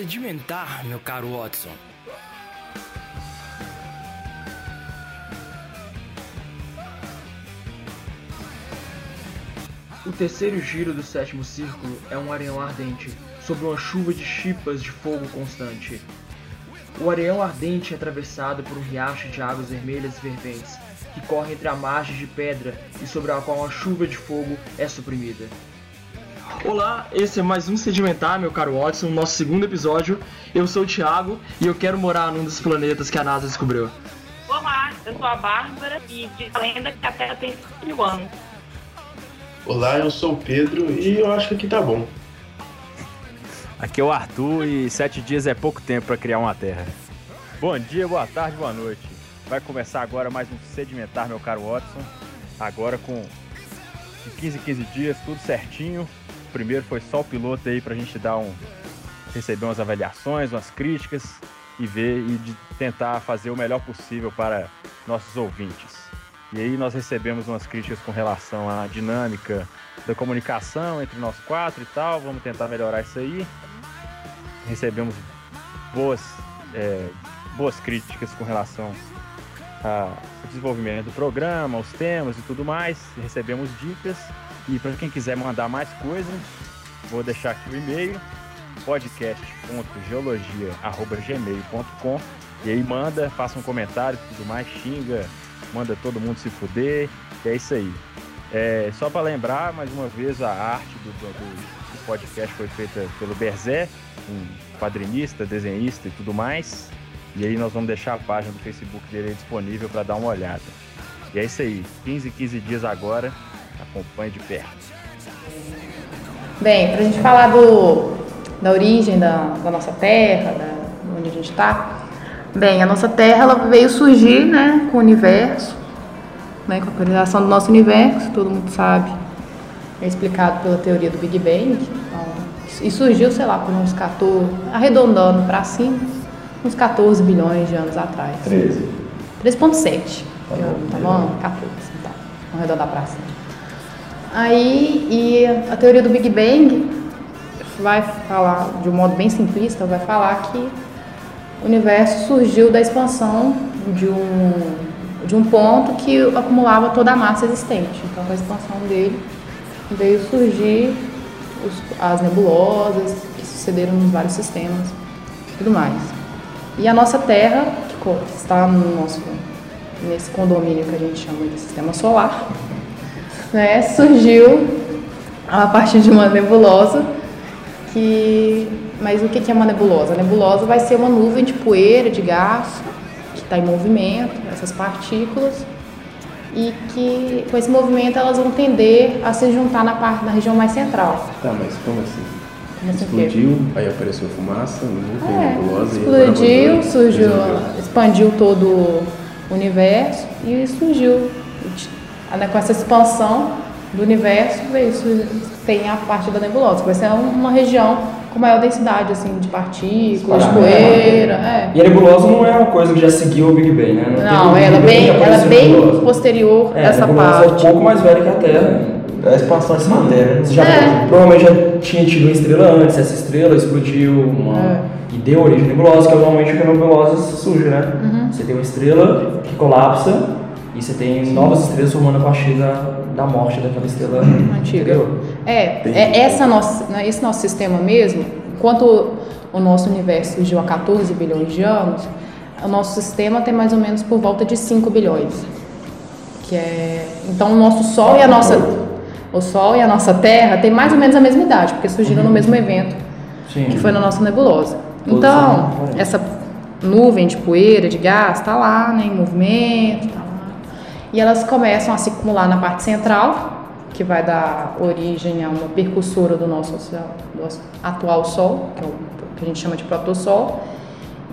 Sedimentar, meu caro Watson. O terceiro giro do sétimo círculo é um areião ardente, sob uma chuva de chipas de fogo constante. O areião ardente é atravessado por um riacho de águas vermelhas e ferventes, que corre entre a margem de pedra e sobre a qual uma chuva de fogo é suprimida. Olá, esse é mais um Sedimentar, meu caro Watson, nosso segundo episódio. Eu sou o Thiago e eu quero morar num dos planetas que a NASA descobriu. Olá, eu sou a Bárbara e diz a lenda que a Terra tem 5 mil anos. Olá, eu sou o Pedro e eu acho que aqui tá bom. Aqui é o Arthur e sete dias é pouco tempo para criar uma terra. Bom dia, boa tarde, boa noite. Vai começar agora mais um Sedimentar, meu caro Watson. Agora com de 15 em 15 dias, tudo certinho. Primeiro foi só o piloto aí pra gente dar um. receber umas avaliações, umas críticas e ver e de tentar fazer o melhor possível para nossos ouvintes. E aí nós recebemos umas críticas com relação à dinâmica da comunicação entre nós quatro e tal. Vamos tentar melhorar isso aí. Recebemos boas, é, boas críticas com relação ao desenvolvimento do programa, os temas e tudo mais. Recebemos dicas. E para quem quiser mandar mais coisa, vou deixar aqui o e-mail podcast.geologia.gmail.com e aí manda, faça um comentário tudo mais, xinga, manda todo mundo se fuder, e é isso aí. É, só para lembrar, mais uma vez, a arte do, do, do, podcast foi feita pelo Berzé, um quadrinista, desenhista e tudo mais. E aí nós vamos deixar a página do Facebook dele disponível para dar uma olhada. E é isso aí, 15, 15 dias agora, acompanhe de perto. Bem, para a gente falar do, da origem da, da nossa terra, da, onde a gente está, Bem, a nossa Terra ela veio surgir né, com o universo, né, com a criação do nosso universo, todo mundo sabe, é explicado pela teoria do Big Bang. Então, e surgiu, sei lá, por uns 14, arredondando para cima, uns 14 bilhões de anos atrás. 13. 3,7. Tá, tá bom? 14, então. Vamos arredondar para cima. Aí, e a teoria do Big Bang vai falar, de um modo bem simplista, vai falar que o universo surgiu da expansão de um, de um ponto que acumulava toda a massa existente. Então, com a expansão dele, veio surgir os, as nebulosas que sucederam nos vários sistemas e tudo mais. E a nossa Terra, que está no nosso, nesse condomínio que a gente chama de sistema solar, né, surgiu a partir de uma nebulosa que mas o que é uma nebulosa? A nebulosa vai ser uma nuvem de poeira, de gás, que está em movimento, essas partículas, e que com esse movimento elas vão tender a se juntar na parte na região mais central. Tá, mas como assim? Como assim explodiu, aí apareceu fumaça, nuvem, é, nebulosa explodiu, e surgiu, expandiu todo o universo e surgiu com essa expansão do universo veio, tem a parte da nebulosa, que vai ser uma região com maior densidade assim, de partículas, de poeira. É. E a nebulosa não é uma coisa que já seguiu o Big Bang, né? Não, teve ela, bem, ela é bem nebulosa. posterior É, essa a nebulosa parte. é um pouco mais velha que a Terra. É a expansão dessa matéria. né? Você já, É. Provavelmente já tinha tido uma estrela antes, essa estrela explodiu uma, É. e deu origem à nebulosa, que é normalmente o que a nebulosa surge, né? Uhum. Você tem uma estrela que colapsa e você tem novas estrelas formando a partir da, da morte daquela estrela Antiga. É, é essa nossa, né, esse nosso sistema mesmo, enquanto o nosso universo surgiu há 14 bilhões de anos, o nosso sistema tem mais ou menos por volta de 5 bilhões. Que é, então o nosso Sol e a nossa o Sol e a nossa Terra têm mais ou menos a mesma idade, porque surgiram no mesmo evento, Sim. que foi na nossa nebulosa. Todos Então, essa nuvem de poeira, de gás, está lá, né, em movimento, tá. E elas começam a se acumular na parte central, que vai dar origem a uma percussora do nosso, do atual Sol, que é o que a gente chama de protossol.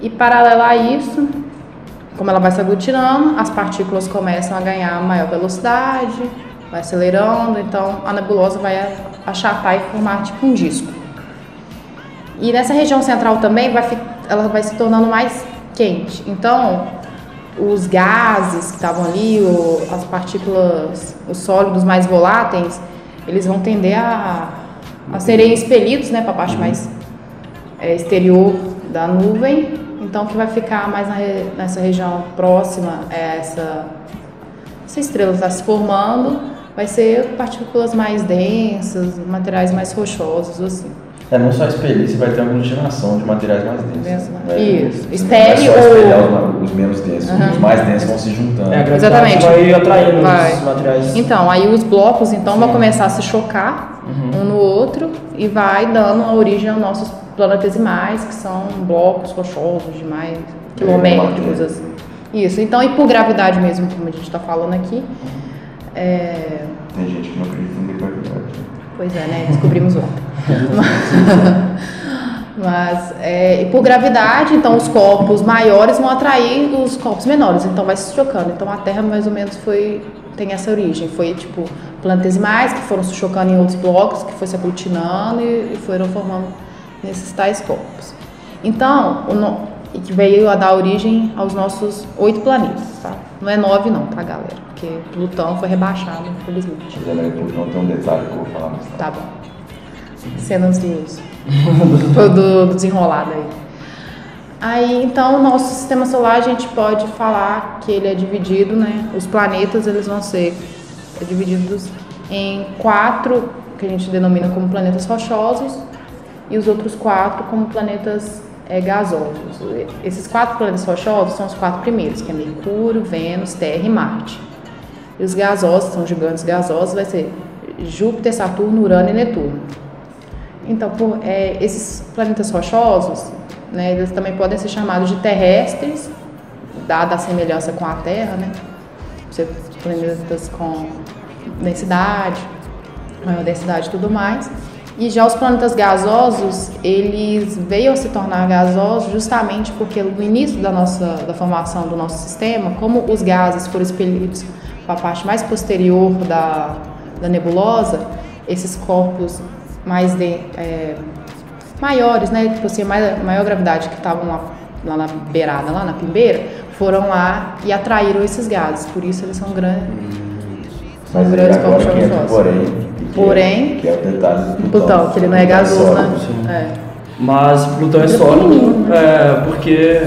E paralelo a isso, como ela vai se aglutinando, as partículas começam a ganhar maior velocidade, vai acelerando, então a nebulosa vai achatar e formar tipo um disco. E nessa região central também vai, ela vai se tornando mais quente. Então, os gases que estavam ali, o- as partículas, os sólidos mais voláteis, eles vão tender a, a serem expelidos né, para a parte mais, é, exterior da nuvem, então o que vai ficar mais re- nessa região próxima é essa, essa estrela está se formando, vai ser partículas mais densas, materiais mais rochosos, assim. É, não só espelhar, você vai ter uma aglutinação de materiais mais densos. Denso, né? Isso. Não é Espelhe só espelhar ou- os, os menos densos, Aham. os mais densos vão se juntando. É, Exatamente. vai atraindo Vai. os materiais. Então, aí os blocos então vão começar a se chocar um no outro e vai dando a origem aos nossos planetesimais, que são blocos rochosos de mais quilométricos, assim. Isso, então, e por gravidade mesmo, como a gente está falando aqui, é, Tem gente que não acredita em gravidade. Pois é, né? Descobrimos ontem. Mas, é, e por gravidade, então os corpos maiores vão atrair os corpos menores, então vai se chocando. Então a Terra mais ou menos foi tem essa origem, foi tipo planetesimais que foram se chocando em outros blocos, que foi se aglutinando e, e foram formando nesses tais corpos. Então, o no, que veio a dar origem aos nossos oito planetas, tá? Não é nove não, tá, galera? Porque Plutão foi rebaixado, infelizmente. Mas Plutão tem um detalhe que eu vou falar mais tarde. Tá bom. Cenas dos, do, do desenrolado aí. Aí, então, o nosso sistema solar, a gente pode falar que ele é dividido, né? Os planetas, eles vão ser divididos em quatro, que a gente denomina como planetas rochosos, e os outros quatro como planetas é, gasosos. Esses quatro planetas rochosos são os quatro primeiros, que é Mercúrio, Vênus, Terra e Marte. E os gasosos, são gigantes gasosos, vai ser Júpiter, Saturno, Urano e Netuno. Então, por, é, esses planetas rochosos, né, eles também podem ser chamados de terrestres, dada a semelhança com a Terra, né? Ser planetas com densidade, maior densidade e tudo mais. E já os planetas gasosos, eles veio a se tornar gasosos justamente porque no início da nossa da formação do nosso sistema, como os gases foram expelidos para a parte mais posterior da, da nebulosa, esses corpos mais de, é, maiores, né, que possuíam mais, maior gravidade, que estavam lá, lá na beirada, lá na pimbeira, foram lá e atraíram esses gases. Por isso eles são grandes. São Mas grandes agora corpos que entra o rochosos. porém. que Porém, é- Que é o detalhe do Plutão. Plutão, que ele não é gasoso, né? É. Mas Plutão é sólido, é, porque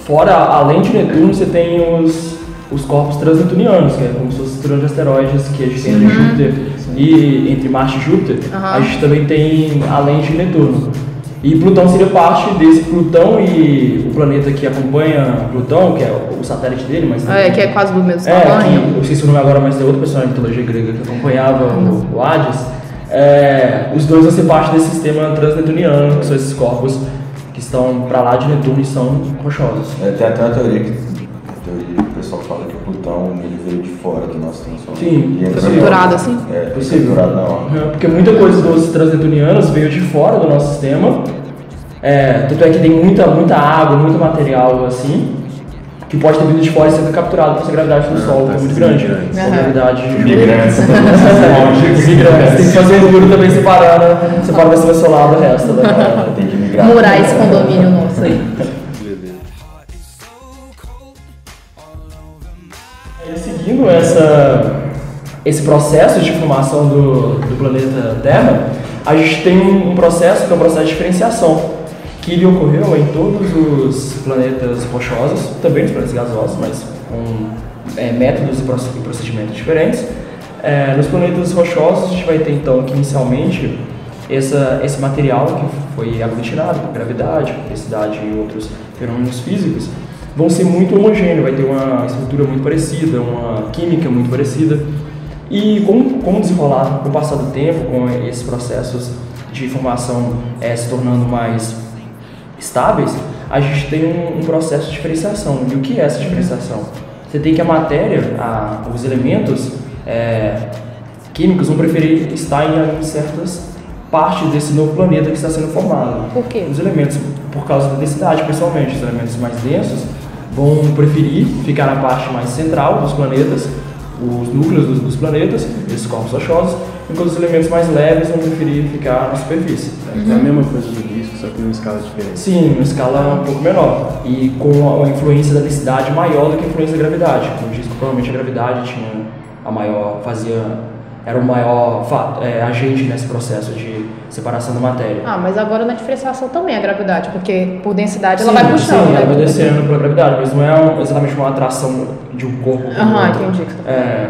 fora, além de Netuno, você tem os, os corpos transnetunianos, que é como se fossem os de asteroides que a gente tem entre Júpiter e entre Marte e Júpiter, Aham. a gente também tem além de Netuno. E Plutão seria parte desse Plutão e o planeta que acompanha Plutão, que é o satélite dele, mas É, que é quase do mesmo é, tamanho. que, eu esqueci o nome agora, mas é outro personagem da mitologia grega que acompanhava o, o Hades. É, os dois vão ser parte desse sistema transnetuniano, que são esses corpos que estão para lá de Netuno e são rochosos. É, tem até uma teoria que, a teoria pessoal fala que o Plutão ele veio de fora do nosso sistema solar. Sim, E órbita. assim? É, foi Possível. na hora. É, Porque muita coisa dos transnetunianos veio de fora do nosso sistema. É, tanto é que tem muita, muita água, muito material assim, que pode ter vindo de fora e ser capturado por essa gravidade do Sol, que é muito grande. migrantes. A Aham. gravidade de Imigrantes. Os imigrantes. Tem que fazer um muro também separando, separando o sistema solar do resto. Da... Tem que migrar. Murar esse condomínio nosso aí. Essa, esse processo de formação do, do planeta Terra, a gente tem um, um processo que é o processo de diferenciação, que ele ocorreu em todos os planetas rochosos, também nos planetas gasosos, mas com é, métodos e e procedimentos diferentes. É, nos planetas rochosos, a gente vai ter então que inicialmente essa, esse material que foi aglutinado por gravidade, por densidade e outros fenômenos físicos, vão ser muito homogêneos, vai ter uma estrutura muito parecida, uma química muito parecida. E com, com o desenrolar, com o passar do tempo, com esses processos de formação eh, se tornando mais estáveis, a gente tem um, um processo de diferenciação. E o que é essa diferenciação? Você tem que a matéria, a, os elementos eh, químicos vão preferir estar em, em certas partes desse novo planeta que está sendo formado. Por quê? Os elementos, por causa da densidade, principalmente, os elementos mais densos vão preferir ficar na parte mais central dos planetas, os núcleos dos, dos planetas, esses corpos rochosos, enquanto os elementos mais leves vão preferir ficar na superfície. É a mesma coisa do disco, só que numa escala diferente. Sim, uma escala um pouco menor e com a, influência da densidade maior do que a influência da gravidade. Diz que provavelmente a gravidade tinha a maior, fazia era o maior fato, é, agente nesse processo de separação da matéria. Ah, mas agora na diferenciação também é a gravidade, porque por densidade Sim, ela vai puxando. sim, né? ela vai descendo pela gravidade, mas não é exatamente uma atração de um corpo. Aham, entendi. É,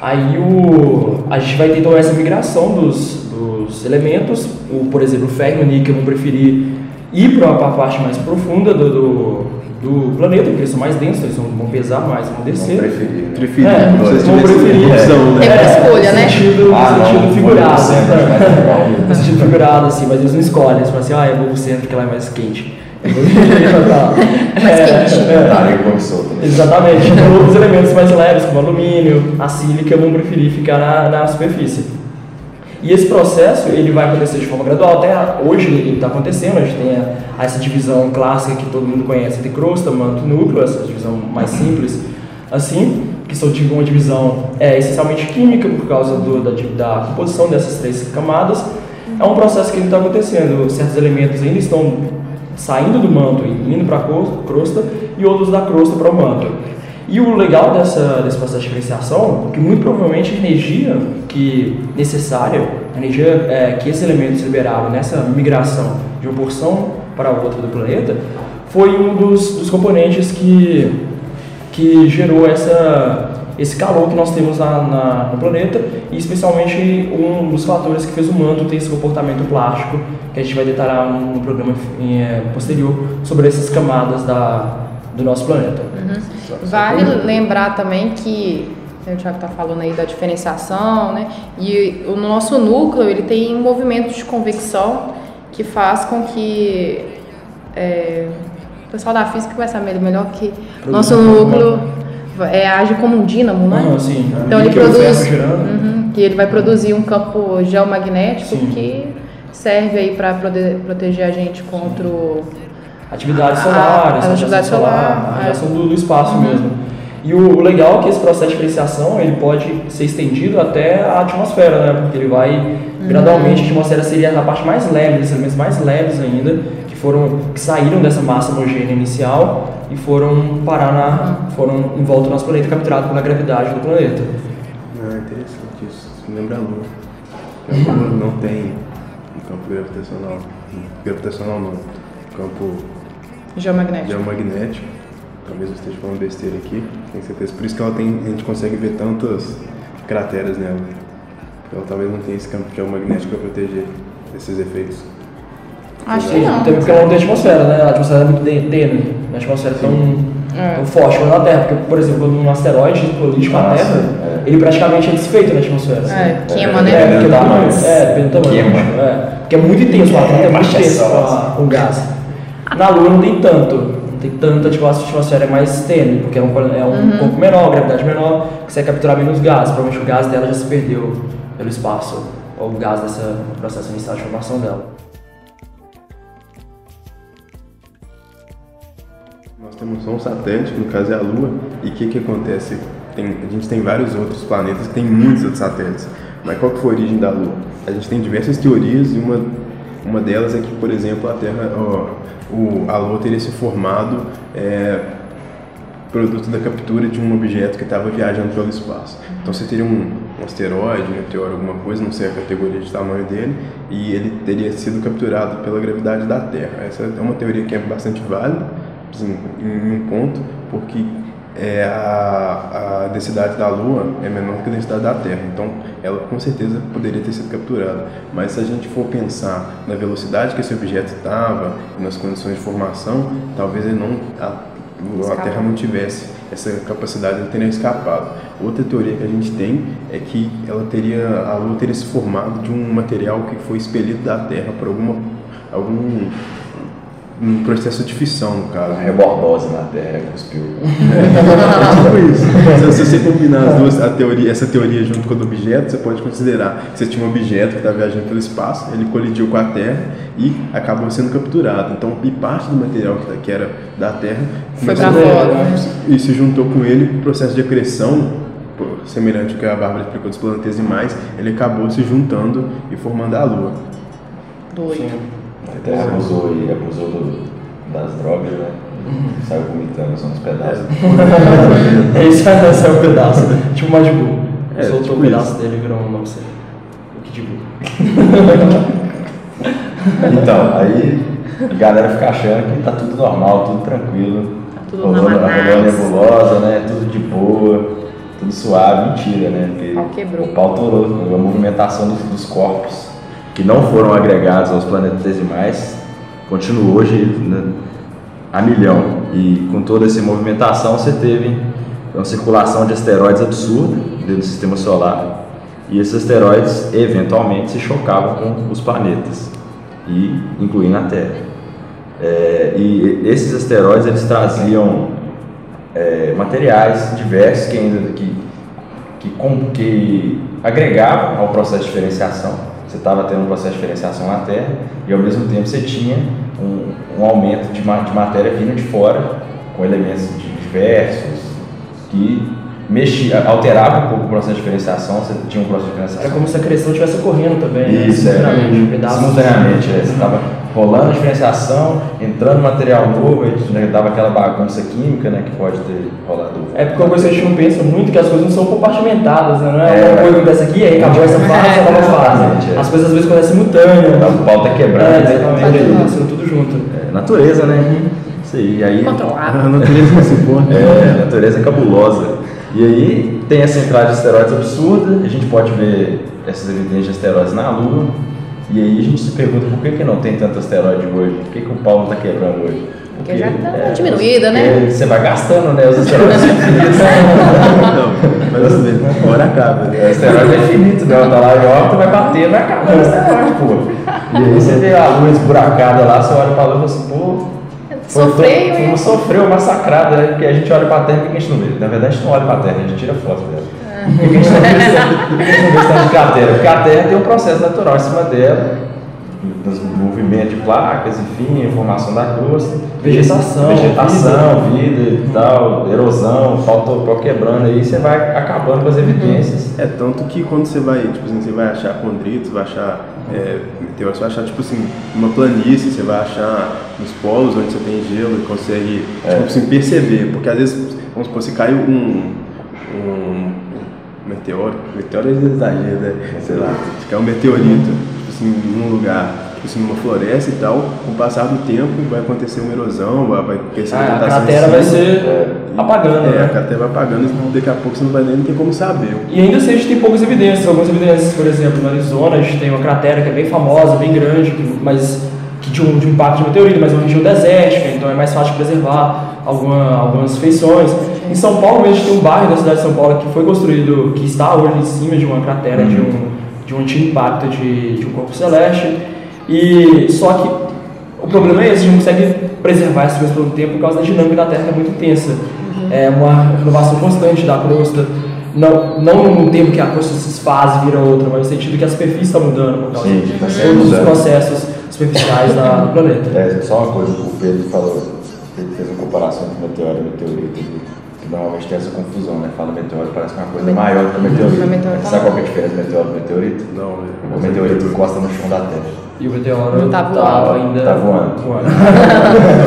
aí o, a gente vai ter então essa migração dos, dos elementos, o, por exemplo, o ferro e o níquel vão preferir ir para a parte mais profunda do, do, do planeta, porque eles são mais densos, eles vão, vão pesar mais, vão Não descer. preferir, né? Preferir. É, não se vão preferir. opção, né? Tem uma escolha, no né? Sentido, Ah, no não, sentido vou figurado. no né? é. No sentido figurado, assim, mas eles não escolhem, eles falam assim, ah, eu vou pro centro porque lá é mais quente. Eu vou pra. Mais É, quente. é. Tá, vou solto. Exatamente. Outros elementos mais leves, como alumínio, a sílica, vão preferir ficar na, na superfície. E esse processo ele vai acontecer de forma gradual. Até hoje ele está acontecendo. A gente tem a, essa divisão clássica que todo mundo conhece entre crosta, manto e núcleo, essa divisão mais simples, assim, que são de uma divisão é, essencialmente química por causa do, da, da composição dessas três camadas. É um processo que está acontecendo. Certos elementos ainda estão saindo do manto e indo para a crosta e outros da crosta para o manto. E o legal dessa, desse processo de diferenciação é que muito provavelmente a energia que necessária, a energia é, que esses elementos liberaram nessa migração de uma porção para outra do planeta, foi um dos, dos componentes que, que gerou essa, esse calor que nós temos na, na- no planeta e especialmente um dos fatores que fez o manto ter esse comportamento plástico que a gente vai detalhar no, programa eh, posterior sobre essas camadas da, do nosso planeta. Vale lembrar também que o Thiago está falando aí da diferenciação, né? E o nosso núcleo ele tem um movimento de convecção que faz com que é, o pessoal da física vai saber melhor que nosso núcleo é, age como um dínamo, né? Ah, sim. Então ele Níquel, produz. Uhum, que ele vai produzir um campo geomagnético Sim. que serve aí para proteger a gente contra o Atividades A- solares, a radiação atividade solar, solar, a é. radiação do, do espaço mesmo. E o, o legal é que esse processo de diferenciação ele pode ser estendido até a atmosfera, né? Porque ele vai gradualmente, a atmosfera seria a parte mais leve, os elementos mais leves ainda, que foram que saíram dessa massa homogênea inicial e foram parar na, foram em volta do nosso planeta, capturados pela gravidade do planeta. Ah, interessante isso. Isso me lembra a Lua. A Lua não tem um campo gravitacional. Gravitacional não. Campo geomagnético. geomagnético. Talvez eu esteja falando besteira aqui, tenho certeza. Por isso que ela tem, a gente consegue ver tantas crateras nela. Ela talvez não tenha esse campo geomagnético para proteger esses efeitos. Acho que não. Também porque ela não tem atmosfera, né? A atmosfera é muito tênue, a atmosfera é tão, É. tão forte quanto na Terra. Porque, por exemplo, quando um asteroide colide com a Terra, é. ele praticamente é desfeito na atmosfera. É, queima, É, né? É, Depende porque do dá tamanho. mais. É, depende do tamanho. Queima. É, porque é muito intenso, o Atlanta é muito intenso o gás. Na Lua não tem tanto. Não tem tanta, tipo, a atmosfera é mais tênue, porque é um, é um corpo menor, gravidade menor, que você vai capturar menos gás. Provavelmente o gás dela já se perdeu pelo espaço, ou o gás desse processo inicial de formação dela. Nós temos só um satélite, no caso é a Lua, e o que, que acontece? Tem- a gente tem vários outros planetas que tem muitos outros satélites. Mas qual que foi a origem da Lua? A gente tem diversas teorias e uma, uma delas é que, por exemplo, a Terra, ó, o, a Lua teria se formado é, produto da captura de um objeto que estava viajando pelo espaço. Então você teria um, um asteroide, um meteoro, alguma coisa, não sei a categoria de tamanho dele, e ele teria sido capturado pela gravidade da Terra. Essa é uma teoria que é bastante válida, assim, em um ponto, porque é, a, a densidade da Lua é menor que a densidade da Terra, então ela com certeza poderia ter sido capturada. Mas se a gente for pensar na velocidade que esse objeto estava, nas condições de formação, talvez ele não, a, a. Terra não tivesse essa capacidade de ter escapado. Outra teoria que a gente tem é que ela teria, a Lua teria se formado de um material que foi expelido da Terra por alguma, algum um processo de fissão, no caso. A rebordose na Terra, cuspiu. É tipo isso. Se, você combinar as duas, a teoria, essa teoria junto com a do objeto, você pode considerar que você tinha um objeto que está viajando pelo espaço, ele colidiu com a Terra e acabou sendo capturado. Então, e parte do material que, tá- que era da Terra Foi pra fora, né? e se juntou com ele, o processo de acreção, semelhante ao que a Bárbara explicou dos planetesimais, ele acabou se juntando e formando a Lua. Doido. A Terra abusou e abusou do- das drogas, né? Saiu vomitando só uns pedaços. É isso, é o pedaço. Tipo Majin Buu. É, Soltou tipo um pedaço isso. dele e virou um novo ser. O que digo? Então, aí a galera fica achando que tá tudo normal, tudo tranquilo. Tá tudo rolando, na rolando nebulosa, né? Tudo de boa, tudo suave, mentira, né? Porque O pau quebrou. O pau torou, a movimentação dos, dos corpos que não foram agregados aos planetesimais continua hoje né, a milhão. E com toda essa movimentação você teve uma circulação de asteroides absurda dentro do sistema solar. E esses asteroides eventualmente se chocavam com os planetas, e incluindo a Terra. É, e esses asteroides eles traziam é, materiais diversos que ainda que, que, que agregavam ao processo de diferenciação. Você estava tendo um processo de diferenciação na Terra e ao mesmo tempo você tinha um, um aumento de, de matéria vindo de fora, com elementos di- diversos, que mexia, alterava um pouco o processo de diferenciação, você tinha um processo de Era diferenciação. como se a criação estivesse ocorrendo também. né? Isso, é. Simultaneamente, pedaços. Simultaneamente, é. Você estava rolando a diferenciação, entrando material novo, né, dava aquela bagunça química né, que pode ter rolado. É porque uma coisa que a gente não pensa muito que as coisas não são compartimentadas, né? Não é, É. uma coisa que acontece aqui, aí acabou essa fase, essa nova fase. é. As coisas às vezes acontecem simultâneas. O pau tá quebrando, É, né? exatamente, acontecendo tudo junto. É, natureza, né? Isso aí. aí Controlado. A natureza não se. É, a natureza é cabulosa. E aí tem essa entrada de asteroides absurda, a gente pode ver essas evidências de asteroides na Lua, e aí a gente se pergunta por que, que não tem tanto asteroide hoje? Por que, que o pau não está quebrando hoje? Porque já tá diminuída, né? porque Você vai gastando, né? Os asteroides são infinitos. Não, mas assim, uma hora acaba, O né? asteroide é infinito, né? Tá lá em órbita, vai bater, vai acabar o asteroide, pô. E aí você vê a lua esburacada lá, você olha pra lua e fala assim, pô, Sofreu, foi, hein? foi, sofreu, massacrada, né? Porque a gente olha pra Terra e a gente não vê. Na verdade, a gente não olha pra Terra, a gente tira foto dela. Por que a gente não vê esse- por que a gente não vê esse tanto de cratera? Porque a Terra tem um processo natural em cima dela, dos movimentos de placas, enfim, formação da crosta, Vegetação, vegetação, vida e tal, erosão, falta o pau quebrando aí, você vai acabando com as evidências. É tanto que quando você vai, tipo assim, você vai achar condritos, vai achar é, você vai achar, tipo assim, uma planície, você vai achar nos polos onde você tem gelo e consegue, É. tipo assim, perceber. Porque às vezes, vamos supor, se cai um, um meteoro, meteoro é exagero, né? Sei lá, se cai um meteorito, tipo assim, num lugar, tipo assim, numa floresta e tal, com o passar do tempo vai acontecer uma erosão, vai, vai ter Ah, a cratera vai cima. ser apagando, É, a né? cratera vai apagando e daqui a pouco você não vai nem ter como saber. E ainda assim a gente tem poucas evidências. Algumas evidências, por exemplo, no Arizona a gente tem uma cratera que é bem famosa, bem grande, que- mas que de um, de um impacto de meteorito, mas é uma região desértica, então é mais fácil de preservar alguma, algumas feições. Em São Paulo mesmo a gente tem um bairro da cidade de São Paulo que foi construído, que está hoje em cima de uma cratera de um, de um antigo impacto de, de um corpo celeste. E só que o problema é esse, a gente não consegue preservar essas coisas pelo tempo por causa da dinâmica da Terra que é muito intensa. É uma renovação constante da crosta, não, não no tempo que a crosta se desfaz e vira outra, mas no sentido que a superfície está mudando por causa Sim, de tá todos os processos superficiais da, do planeta. É, só uma coisa que o Pedro falou, ele fez uma comparação entre meteoro e meteorito, normalmente tem essa confusão, né? Fala meteoro, parece é uma coisa maior do que meteorito. Mas meteoro tá Sabe qual que é a diferença do meteoro e meteorito? Não, O meteorito encosta no chão da Terra. E o meteoro Não tá voando. ainda Tá voando.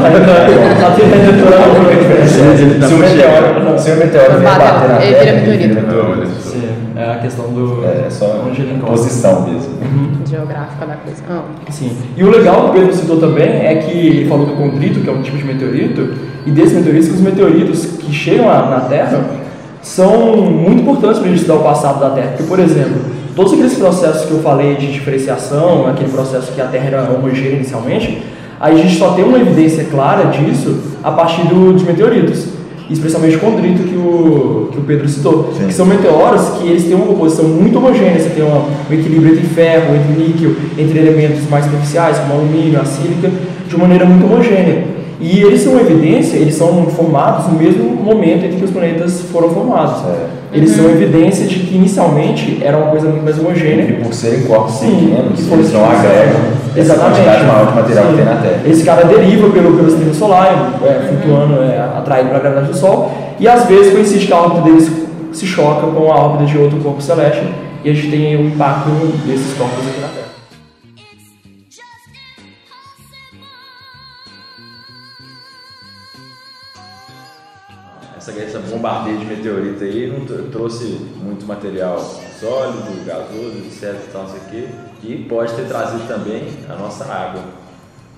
ainda tá Ele tá se, o meteoro, se o meteoro vier bater na ele Terra, vira ele vira meteorito. meteorito. É a questão do É só onde ele encosta. posição mesmo. Geográfica da coisa. Ah, Sim. E o legal que o Pedro citou também é que ele falou do condrito, que é um tipo de meteorito, e desses meteoritos, que os meteoritos que chegam na, Terra são muito importantes para a gente estudar o passado da Terra. Porque, por exemplo, todos aqueles processos que eu falei de diferenciação, aquele processo que a Terra era homogênea inicialmente, a gente só tem uma evidência clara disso a partir do- dos meteoritos. Especialmente o condrito que o, que o Pedro citou. Sim. Que são meteoros que eles têm uma composição muito homogênea. Você tem uma- um equilíbrio entre ferro, entre níquel, entre elementos mais superficiais, como alumínio, a sílica, de maneira muito homogênea. E eles são evidência, eles são formados no mesmo momento em que os planetas foram formados. É. Eles são evidência de que inicialmente era uma coisa muito mais homogênea. E por serem corpos Sim, pequenos, eles não agregam essa Exatamente. quantidade maior de material Sim. que tem na Terra. Esse cara deriva pelo, pelo sistema solar, é, flutuando, é, atraído pela gravidade do Sol, e às vezes coincide que a órbita deles se choca com a órbita de outro corpo celeste, e a gente tem o impacto desses corpos aqui na Terra. Bombardeio de meteorito aí não tr- trouxe muito material sólido, gasoso, etc. e tal, não sei o quê. E pode ter trazido também a nossa água.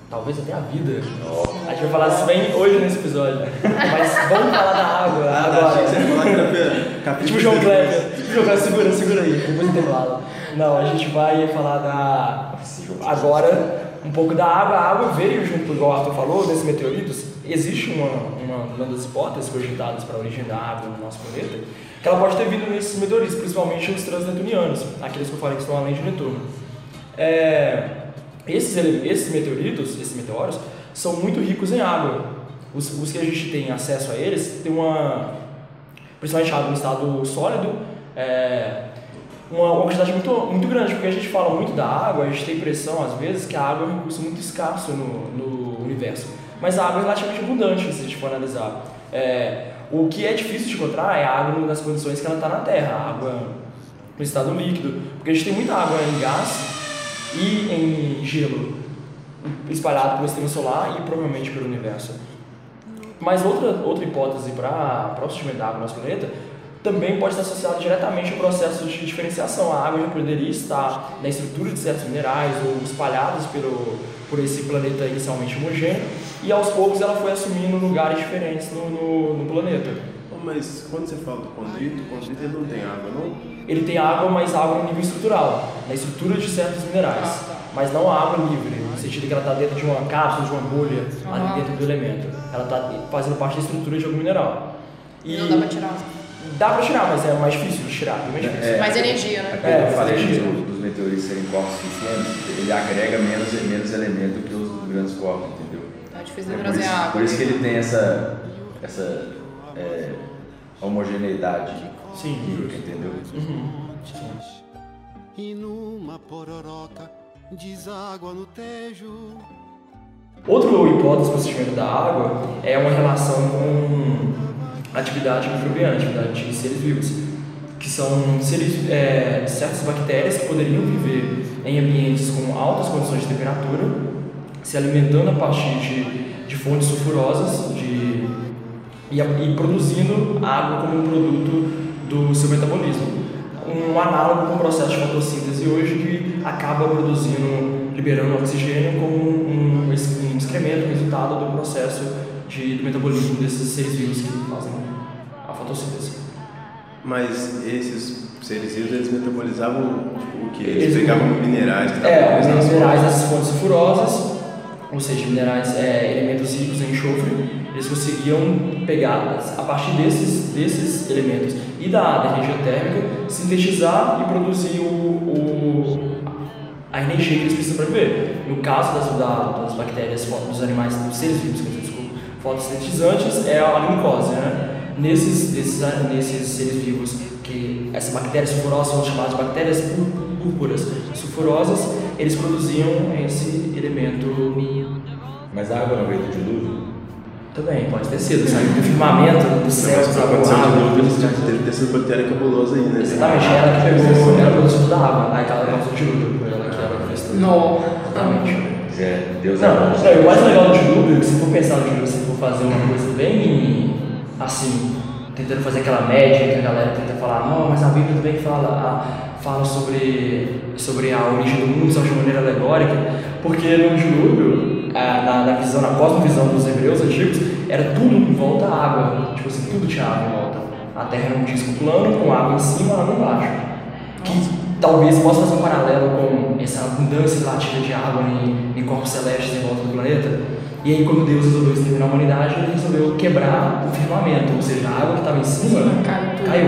Talvez até a vida. Ó, A gente vai falar isso bem hoje nesse episódio. Mas vamos falar da água agora. Tipo o João Kleber. Tipo o João Kleber, segura, segura aí, depois intervalo. Não, a gente vai falar da. Agora, um pouco da água. A água veio junto, igual o Arthur falou, desses meteoritos. Existe uma, uma, uma das hipóteses cogitadas para a origem da água no nosso planeta, que ela pode ter vindo nesses meteoritos, principalmente os transneptunianos, aqueles que eu falei que estão além de Netuno. É, esses, esses meteoritos, esses meteoros, são muito ricos em água. Os, os que a gente tem acesso a eles têm uma, principalmente água em estado sólido, é, uma, uma quantidade muito, muito grande, porque a gente fala muito da água, a gente tem impressão, às vezes, que a água é um recurso muito escasso no, no universo. Mas a água é relativamente abundante, se a gente for analisar. É, o que é difícil de encontrar é a água nas condições que ela está na Terra, a água no estado líquido, porque a gente tem muita água em gás e em gelo espalhado pelo sistema solar e provavelmente pelo universo. Mas outra, outra hipótese para o surgimento da água no nosso planeta também pode estar associada diretamente ao processo de diferenciação. A água já poderia estar na estrutura de certos minerais ou espalhados pelo, por esse planeta inicialmente homogêneo e aos poucos ela foi assumindo lugares diferentes no, no, no planeta. Mas quando você fala do condrito, o condrito ele não tem água, não? Ele tem água, mas água no nível estrutural, na estrutura de certos minerais, mas não a água livre, no sentido que ela está dentro de uma cápsula, de uma bolha, ali dentro do elemento. Ela está fazendo parte da estrutura de algum mineral. E Não dá pra tirar. Dá pra tirar, mas é mais difícil de tirar, bem mais difícil. É. Mais energia, né? Aquilo É, que eu falei dos, dos meteoritos serem corpos pequenos, ele agrega menos, menos elemento que os grandes corpos, entendeu? Tá difícil É de por, trazer isso, água. por isso que né? ele tem essa, essa é, homogeneidade Sim. química, entendeu? E numa pororoca deságua no tejo. Outra hipótese para o surgimento da água é uma relação com atividade microbiana, atividade de seres vivos, que são seres, é, certas bactérias que poderiam viver em ambientes com altas condições de temperatura, se alimentando a partir de, de fontes sulfurosas de, e, e produzindo água como um produto do seu metabolismo. Um análogo com o processo de fotossíntese hoje que acaba produzindo, liberando oxigênio como um, um excremento, resultado do processo de, do metabolismo desses seres vivos que fazem a fotossíntese. Mas esses seres vivos, eles metabolizavam tipo, o que? Eles, Eles- pegavam minerais que É, os minerais dessas fontes sulfurosas, ou seja, minerais, é, elementos ricos em enxofre, eles conseguiam pegar a partir desses, desses elementos e da, da energia térmica, sintetizar e produzir o, o- a energia que eles precisam para viver. No caso das, da- das bactérias, dos animais, dos seres vivos, quer dizer, desculpa, fotossintetizantes, é a glicose, né? Nesses, nesses, nesses seres vivos, que essas bactérias sulfurosas são chamadas de bactérias púr- púrpuras sulfurosas, eles produziam esse elemento Mas a água não veio do dilúvio? também, pode ter sido, saiu do firmamento do céu, Mas sabe, quando com você água, dilúvio, tudo eles mais. teve dessas bactérias cabulosas aí, né? Exatamente, ela que pegou, ela produziu da água, aí ela causou dilúvio, ela que ela que fez tudo. Não. Exatamente. É, Deus é Não, bom. não, e o mais legal do dilúvio é que se for pensar no dilúvio, se for fazer uma coisa bem assim, tentando fazer aquela média que a galera tenta falar, não, mas a Bíblia também fala, fala sobre, sobre a origem do mundo, só de uma maneira alegórica, porque no dilúvio, na, na visão, na cosmovisão dos hebreus antigos, era tudo em volta à água, tipo assim, tudo tinha água em volta. A terra era um disco plano, com água em cima e água embaixo. Que talvez possa fazer um paralelo com essa abundância relativa de água em, em corpos celestes em volta do planeta. E aí, quando Deus resolveu exterminar a humanidade, ele resolveu quebrar o firmamento, ou seja, a água que estava em cima caiu tudo. caiu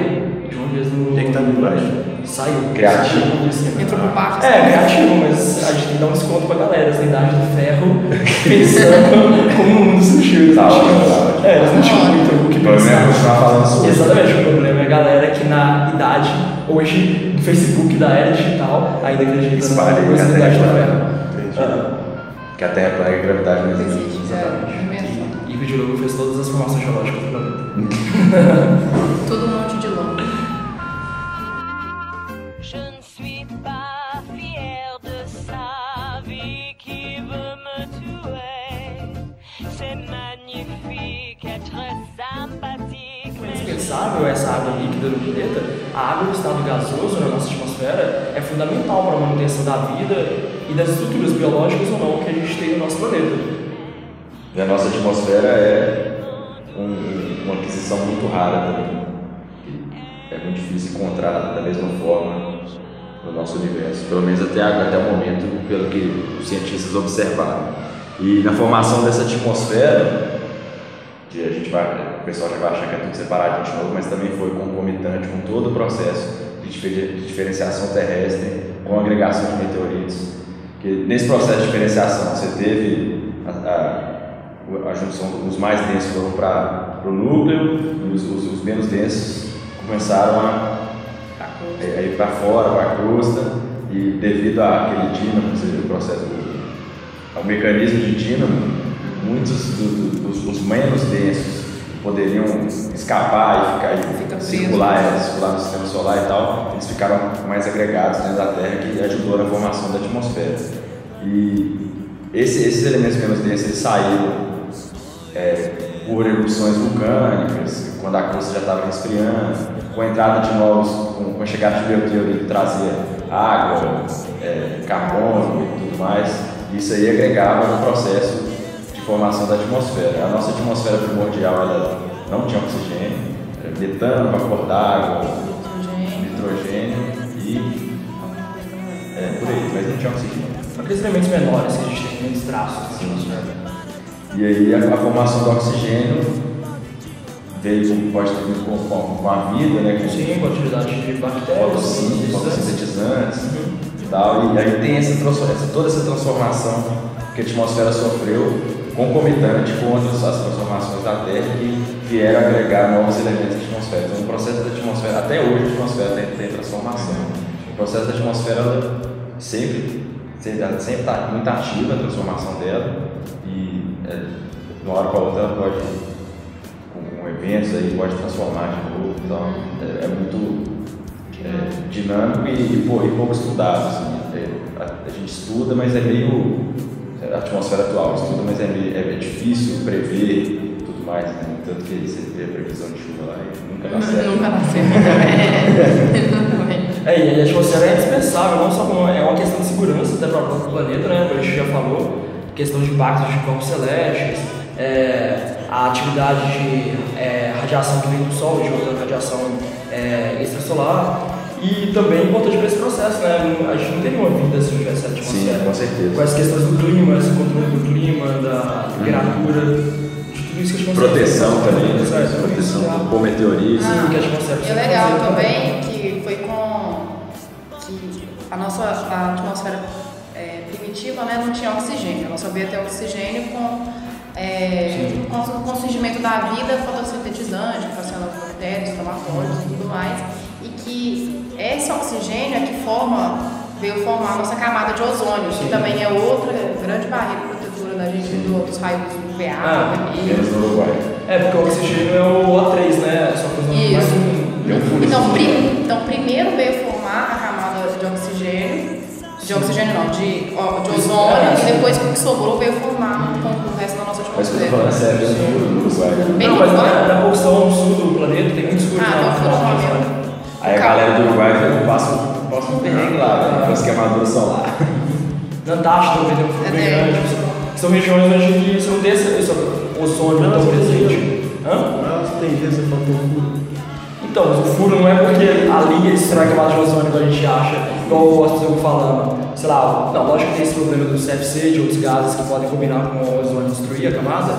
de uma vez no. E que estava embaixo? Saiu. Criativo. Entrou por baixo. É, criativo, mas a gente tem que dar um desconto pra galera, essa idade do ferro, pensando como o mundo surgiu. Eles não Tá tá. É, eles não tinham muito o que O problema é pensar. falando sobre isso. Exatamente, o problema é a galera que na idade, hoje, do Facebook da era digital, ainda acredita Espalha na coisa da. Entendi. Ah, Que a Terra é plana e a gravidade não existe. Existe, é, invenção. E o dilúvio fez todas as formações geológicas do planeta. Tudo um monte de lama. Planeta, a água no estado gasoso na nossa atmosfera é fundamental para a manutenção da vida e das estruturas biológicas ou não que a gente tem no nosso planeta. E a nossa atmosfera é um- uma aquisição muito rara também. É muito difícil encontrar da mesma forma no nosso universo, pelo menos até, até o momento, pelo que os cientistas observaram. E na formação dessa atmosfera, que a gente vai, o pessoal já vai achar que é tudo separado de novo, mas também foi concomitante com todo o processo de difer- de diferenciação terrestre, com agregação de meteoritos. Que nesse processo de diferenciação você teve a, a, a junção dos mais densos foram para o núcleo, os, os, os menos densos começaram a, a ir para fora, para a crosta, e devido àquele dínamo, ou seja, o processo ao mecanismo de dínamo, muitos do- do- dos menos densos poderiam escapar e ficar Fica circular, é, circular no sistema solar e tal, eles ficaram mais agregados dentro da Terra, que ajudou na formação da atmosfera. E esse- esses elementos menos densos eles saíram é, por erupções vulcânicas, quando a crosta já estava resfriando, com a entrada de novos, com, com a chegada de meteorito que trazia água, é, carbono e tudo mais, isso aí agregava no processo formação da atmosfera. A nossa atmosfera primordial ela não tinha oxigênio, era metano, vapor d'água, nitrogênio e. É, por aí, mas não tinha oxigênio. Aqueles elementos menores que a gente tem menos traços na atmosfera. E aí a, a formação do oxigênio veio com, pode ter vindo com, com, com a vida, né? Com Sim, com a atividade de bactérias, fotossintetizantes. e tal. E aí tem essa- toda essa transformação que a atmosfera sofreu concomitante com outras as transformações da Terra que vieram agregar novos elementos à atmosfera. Então, o processo da atmosfera, até hoje, a atmosfera tem, tem transformação. O processo da atmosfera sempre sempre está muito ativa a transformação dela e é, de uma hora para outra ela pode com, com eventos aí pode transformar de novo então é, é muito é, dinâmico e, e, e pouco estudado assim. É, a, a gente estuda mas é meio a atmosfera atual estuda mas é, é, é difícil prever tudo mais né? tanto que você vê a previsão de chuva lá e nunca dá certo Nunca nasceu. É, exatamente. É, e a atmosfera é indispensável, não só é uma questão de segurança até para o próprio planeta, né? Como a gente já falou, questão de impactos de corpos celestes, é, a atividade de é, radiação que vem do Sol, de outra radiação é, extrasolar, e também importante para esse processo, né? A gente não teria uma vida se não tivesse atmosfera. Sim, com certeza. Com as questões do clima, esse controle do clima, da temperatura, de tudo isso que a atmosfera proteção faz. também né? Certo, proteção isso. por meteoritos Sim, que a atmosfera E é legal também que foi com que a nossa a atmosfera é, primitiva né, não tinha oxigênio, ela só veio ter oxigênio com, é, com, o- com o surgimento da vida fotossintetizante, aciona as bactérias, inflamatórios e tudo mais, que esse oxigênio é que forma, veio formar a nossa camada de ozônio, que também é outra grande barreira protetora da gente do- dos raios UVA, Ah, no Uruguai. É, porque o oxigênio é o O3, né? Só que usando mais Isso. um. Então, pri- então, primeiro veio formar a camada de oxigênio, de oxigênio não, de, ó, de ozônio, e depois o que sobrou veio formar com o resto da nossa mas que eu tô falando atmosfera. sério mesmo no Uruguai Bem Não, mas na, na porção sul do planeta tem muitos furos Ah, não, não, atmosfera. Aí a galera do Uruguai falou, passa, passa um perrengue lá, né? As queimaduras solar. Na Antártida também tem um É, bem grande. que São regiões onde você não tem esse, esse ozônio tão presente. Hã? Nossa, tem dia você faltou furo. Então, o furo não é porque ali destrói a camada de ozônio que a gente acha, igual as pessoas falando, sei lá, não, lógico que tem esse problema do CFC, de outros gases que podem combinar com o ozônio e destruir a camada,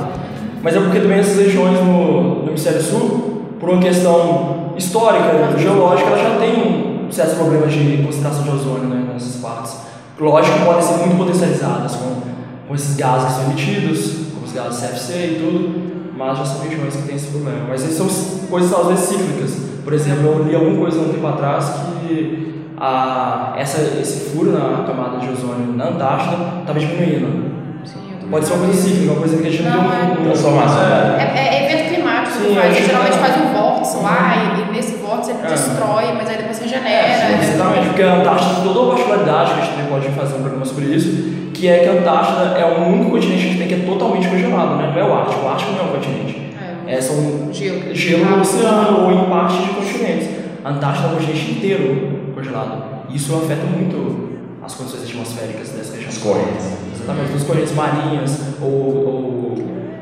mas é porque também essas regiões no, no hemisfério sul, por uma questão histórica, geológica, elas já têm certos problemas de concentração de ozônio né, nessas partes. Lógico que podem ser muito potencializadas com, com esses gases que são emitidos, com os gases CFC e tudo, mas já são regiões que têm esse problema. Mas são coisas às vezes cíclicas. Por exemplo, eu li alguma coisa há um tempo atrás que a, essa, esse furo na camada de ozônio na Antártida estava diminuindo. Pode ser uma coisa cíclica, uma coisa que a gente não, Não, tem é- Transformação, É, né? é evento Sim, que faz, a gente geralmente faz um vórtice lá e, e nesse vórtice ele É. destrói, mas aí depois É, regenera. exatamente, porque a Antártida tem toda uma particularidade, que a gente também pode fazer um programa sobre isso, que é que a Antártida é o único continente que tem que é totalmente congelado, né? Não é o Ártico, o Ártico não é um continente. é, são Gelo. gelo no oceano ou em parte de continentes. A Antártida é um continente inteiro congelado. Isso afeta muito as condições atmosféricas dessa região. As correntes. Exatamente, das correntes marinhas ou, ou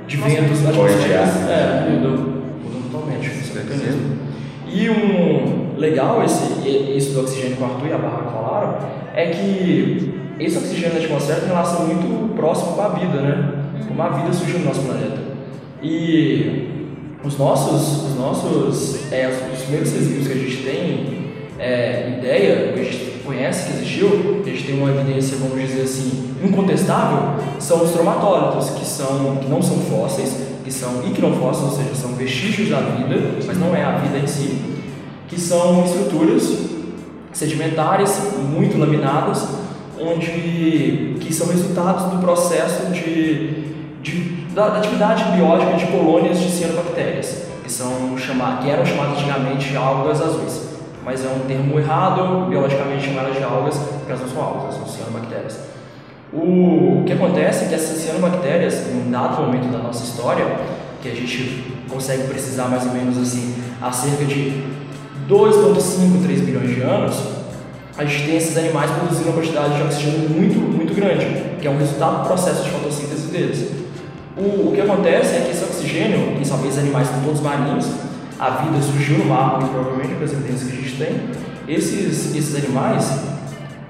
de ventos Corrente de atmosféricas. ar. É, mudam, mudam totalmente esse mecanismo. E um legal, esse, isso do oxigênio que o Arthur e a Bárbara falaram, é que esse oxigênio na atmosfera tem relação muito próxima com a vida, né? Como a vida surgiu no nosso planeta. E os nossos, os nossos, é, os primeiros seres vivos que a gente tem é, ideia, que a gente conhece que existiu, a gente tem uma evidência, vamos dizer assim, incontestável, são os tromatólitos, que, são, que não são fósseis, que são iquinofósseis, ou seja, são vestígios da vida, mas não é a vida em si, que são estruturas sedimentares muito laminadas, onde que são resultados do processo de, de da, da atividade biológica de colônias de cianobactérias, que são chamadas, que eram chamadas antigamente algas azuis, mas é um termo errado, biologicamente chamadas de algas, porque elas não são algas, são cianobactérias. O, que acontece é que essas cianobactérias, em um dado momento da nossa história, que a gente consegue precisar mais ou menos assim, há cerca de 2,5, 3 bilhões de anos, a gente tem esses animais produzindo uma quantidade de oxigênio muito, muito grande, que é um resultado do processo de fotossíntese deles. O, o que acontece é que esse oxigênio, e talvez animais são todos marinhos, a vida surgiu no mar, muito provavelmente, pelas evidências que a gente tem, esses, esses animais,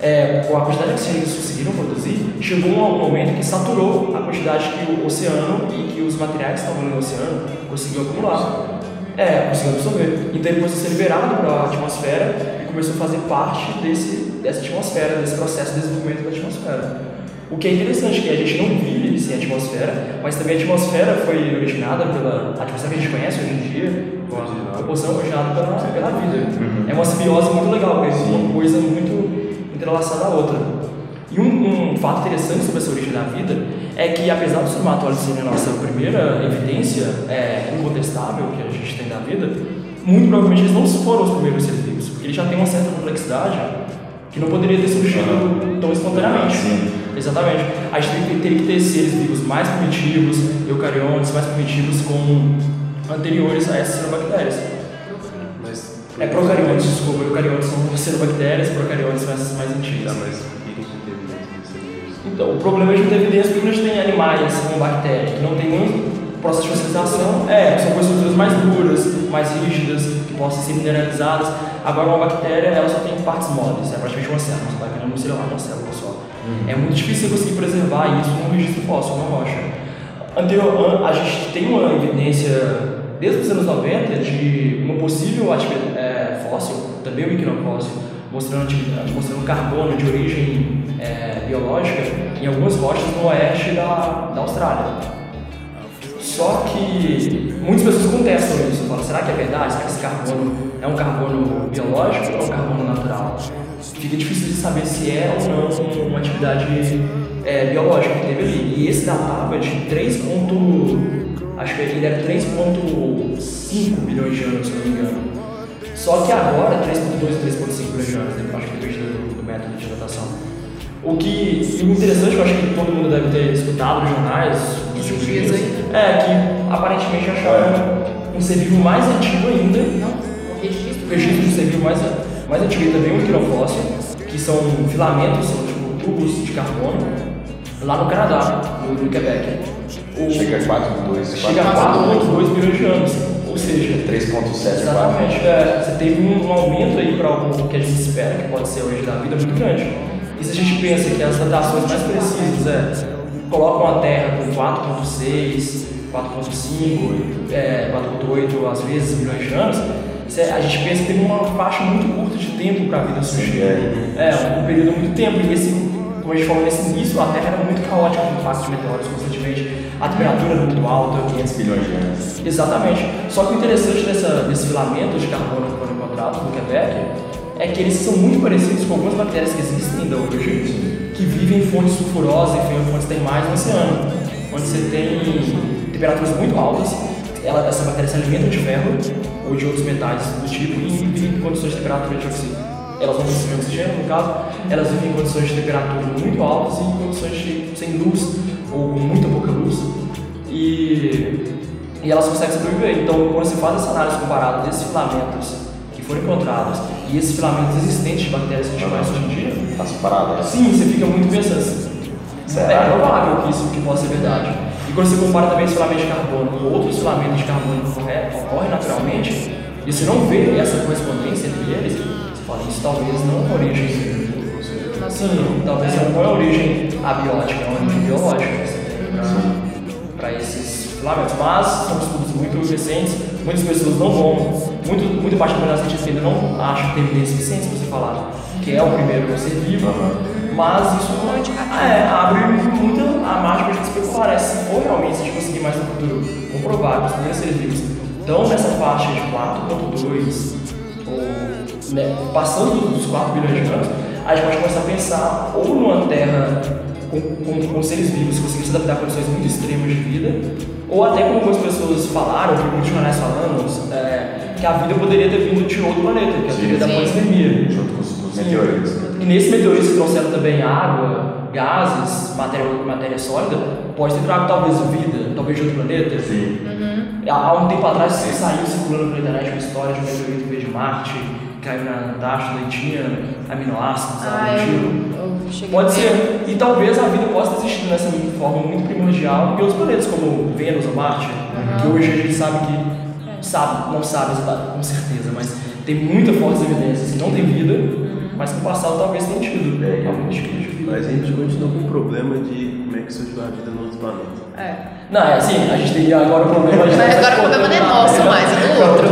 é, com a quantidade de oxigênio que eles conseguiram produzir, chegou a um momento que saturou a quantidade que o oceano e que os materiais que estavam no oceano conseguiam acumular. É, conseguiu absorver. Então ele começou a ser liberado para a atmosfera e começou a fazer parte desse, dessa atmosfera, desse processo de desenvolvimento da atmosfera. O que é interessante é que a gente não vive sem atmosfera, mas também a atmosfera foi originada pela atmosfera que a gente conhece hoje em dia, com a proporção originada pela, pela vida. É uma simbiose muito legal, porque é uma coisa muito entrelaçada à outra. E um, um fato interessante sobre essa origem da vida é que, apesar dos cromatólitos serem a nossa primeira evidência é, incontestável que a gente tem da vida, muito provavelmente eles não foram os primeiros seres vivos, porque eles já têm uma certa complexidade que não poderia ter surgido tão espontaneamente. Exatamente. A gente teria que ter seres vivos mais primitivos, eucariontes mais primitivos, com anteriores a essas cianobactérias. É procariontes, desculpa, eucariontes são cianobactérias, procariontes são essas mais antigas. Tá, mas por que que a gente teve evidência Então, o problema é de não ter evidência porque a gente tem animais com bactérias que não tem nenhum processo de fossilização. É, são estruturas mais duras, mais rígidas, que possam ser mineralizadas. Agora, uma bactéria, ela só tem partes moles, é praticamente uma célula, no celular, uma célula só. É muito difícil você conseguir preservar isso num registro fóssil, numa rocha. Anterior, a gente tem uma evidência, desde os anos 90, de uma possível é, fóssil, também o iquinofóssil, mostrando, mostrando carbono de origem é, biológica em algumas rochas no oeste da, da Austrália. Só que muitas pessoas contestam isso, falam, será que é verdade? Será que esse carbono é um carbono biológico ou é um carbono natural? Fica difícil de saber se é ou não uma atividade é, biológica que teve ali. E esse datava de 3. ponto- Acho que ele era 3,5 bilhões de anos, se eu não me engano. Só que agora, 3.2 e 3.5 bilhões de anos, né? acho que depende do, do método de datação. O que o interessante, eu acho que todo mundo deve ter escutado nos jornais, nos últimos dias aí. é que aparentemente acharam um ser vivo mais antigo ainda, Não, o registro. o registro de ser vivo mais, mais antigo também um equinofóssil, que são filamentos, são tipo tubos de carbono, lá no Canadá, no, no Quebec. O- Chega a 4,2. chega a 4,2 milhões de anos, ou seja, 3,7 Exatamente, é, você teve um, um aumento aí para o que a gente espera, que pode ser origem da vida, muito grande. E se a gente pensa que as datações mais precisas é, colocam a Terra com 4.6, 4.5, é, 4.8 às vezes milhões de anos, a gente pensa que tem uma faixa muito curta de tempo para a vida surgir. É, um período muito tempo. E esse, como a gente falou nesse início, a Terra era muito caótica com impacto de meteoros constantemente, a temperatura era muito alta, 500 bilhões de anos. Exatamente. Só que o interessante dessa, desse filamento de carbono que foram encontrados no Quebec é que eles são muito parecidos com algumas bactérias que existem ainda hoje, que vivem em fontes sulfurosas, em fontes termais no oceano, onde você tem temperaturas muito altas, ela, essa bactéria se alimenta de ferro ou de outros metais do tipo e vive em condições de temperatura de oxigênio. Elas não de oxigênio, no caso, elas vivem em condições de temperatura muito altas e em condições de, sem luz ou com muita pouca luz. E e elas conseguem sobreviver. Então, quando se faz essa análise comparada desses filamentos que foram encontrados e esses filamentos existentes de bactérias que a gente conhece hoje em dia, Tá separado. sim, você fica muito pensando assim, Será? é provável que isso que possa ser verdade. Quando você compara também esse filamento de carbono com outros filamentos de carbono que ocorre- ocorrem naturalmente, e você não vê essa correspondência entre eles, você fala, isso talvez não é origem. Talvez não é origem abiótica, é uma origem biológica tem para esses filamentos. Mas são estudos muito recentes, muitas pessoas não vão, muito, muita parte da comunidade científica ainda não acha que tem evidência suficiente para você falar que é o primeiro a ser vivo, mas isso é, abre muita a margem para a gente especular né? se for realmente, se a gente conseguir mais no futuro comprovar que os primeiros seres vivos estão nessa faixa de 4.2 ou né, passando dos 4 bilhões de anos, a gente pode começar a pensar ou numa Terra com, com, com seres vivos conseguindo se adaptar a condições muito extremas de vida, ou até como algumas pessoas falaram, que muitos jornais falamos, é, que a vida poderia ter vindo de outro planeta, que a vida da Sim. panspermia. Junto com os, com os meteoritos. E nesse meteorito se trouxeram também água, gases, matéria, matéria sólida, pode ter trago talvez vida, talvez de outro planeta. Sim. Há há um tempo atrás saiu circulando pela internet uma história de um meteorito que veio de Marte, caiu na Antártida e tinha aminoácidos, Ah, algo do eu, tipo. eu Pode ser. E talvez a vida possa ter existido nessa forma muito primordial em outros planetas, como Vênus ou Marte, que hoje a gente sabe que. Sabe, não sabe com certeza, mas tem muita fortes evidências que não tem vida, mas que no passado talvez tenha tido de vida. Mas a gente continua com o problema de como é que surgiu a vida no outro planeta. É. Não, é assim, a gente teria agora o problema de. Mas agora o problema não é nosso mais, é do outro.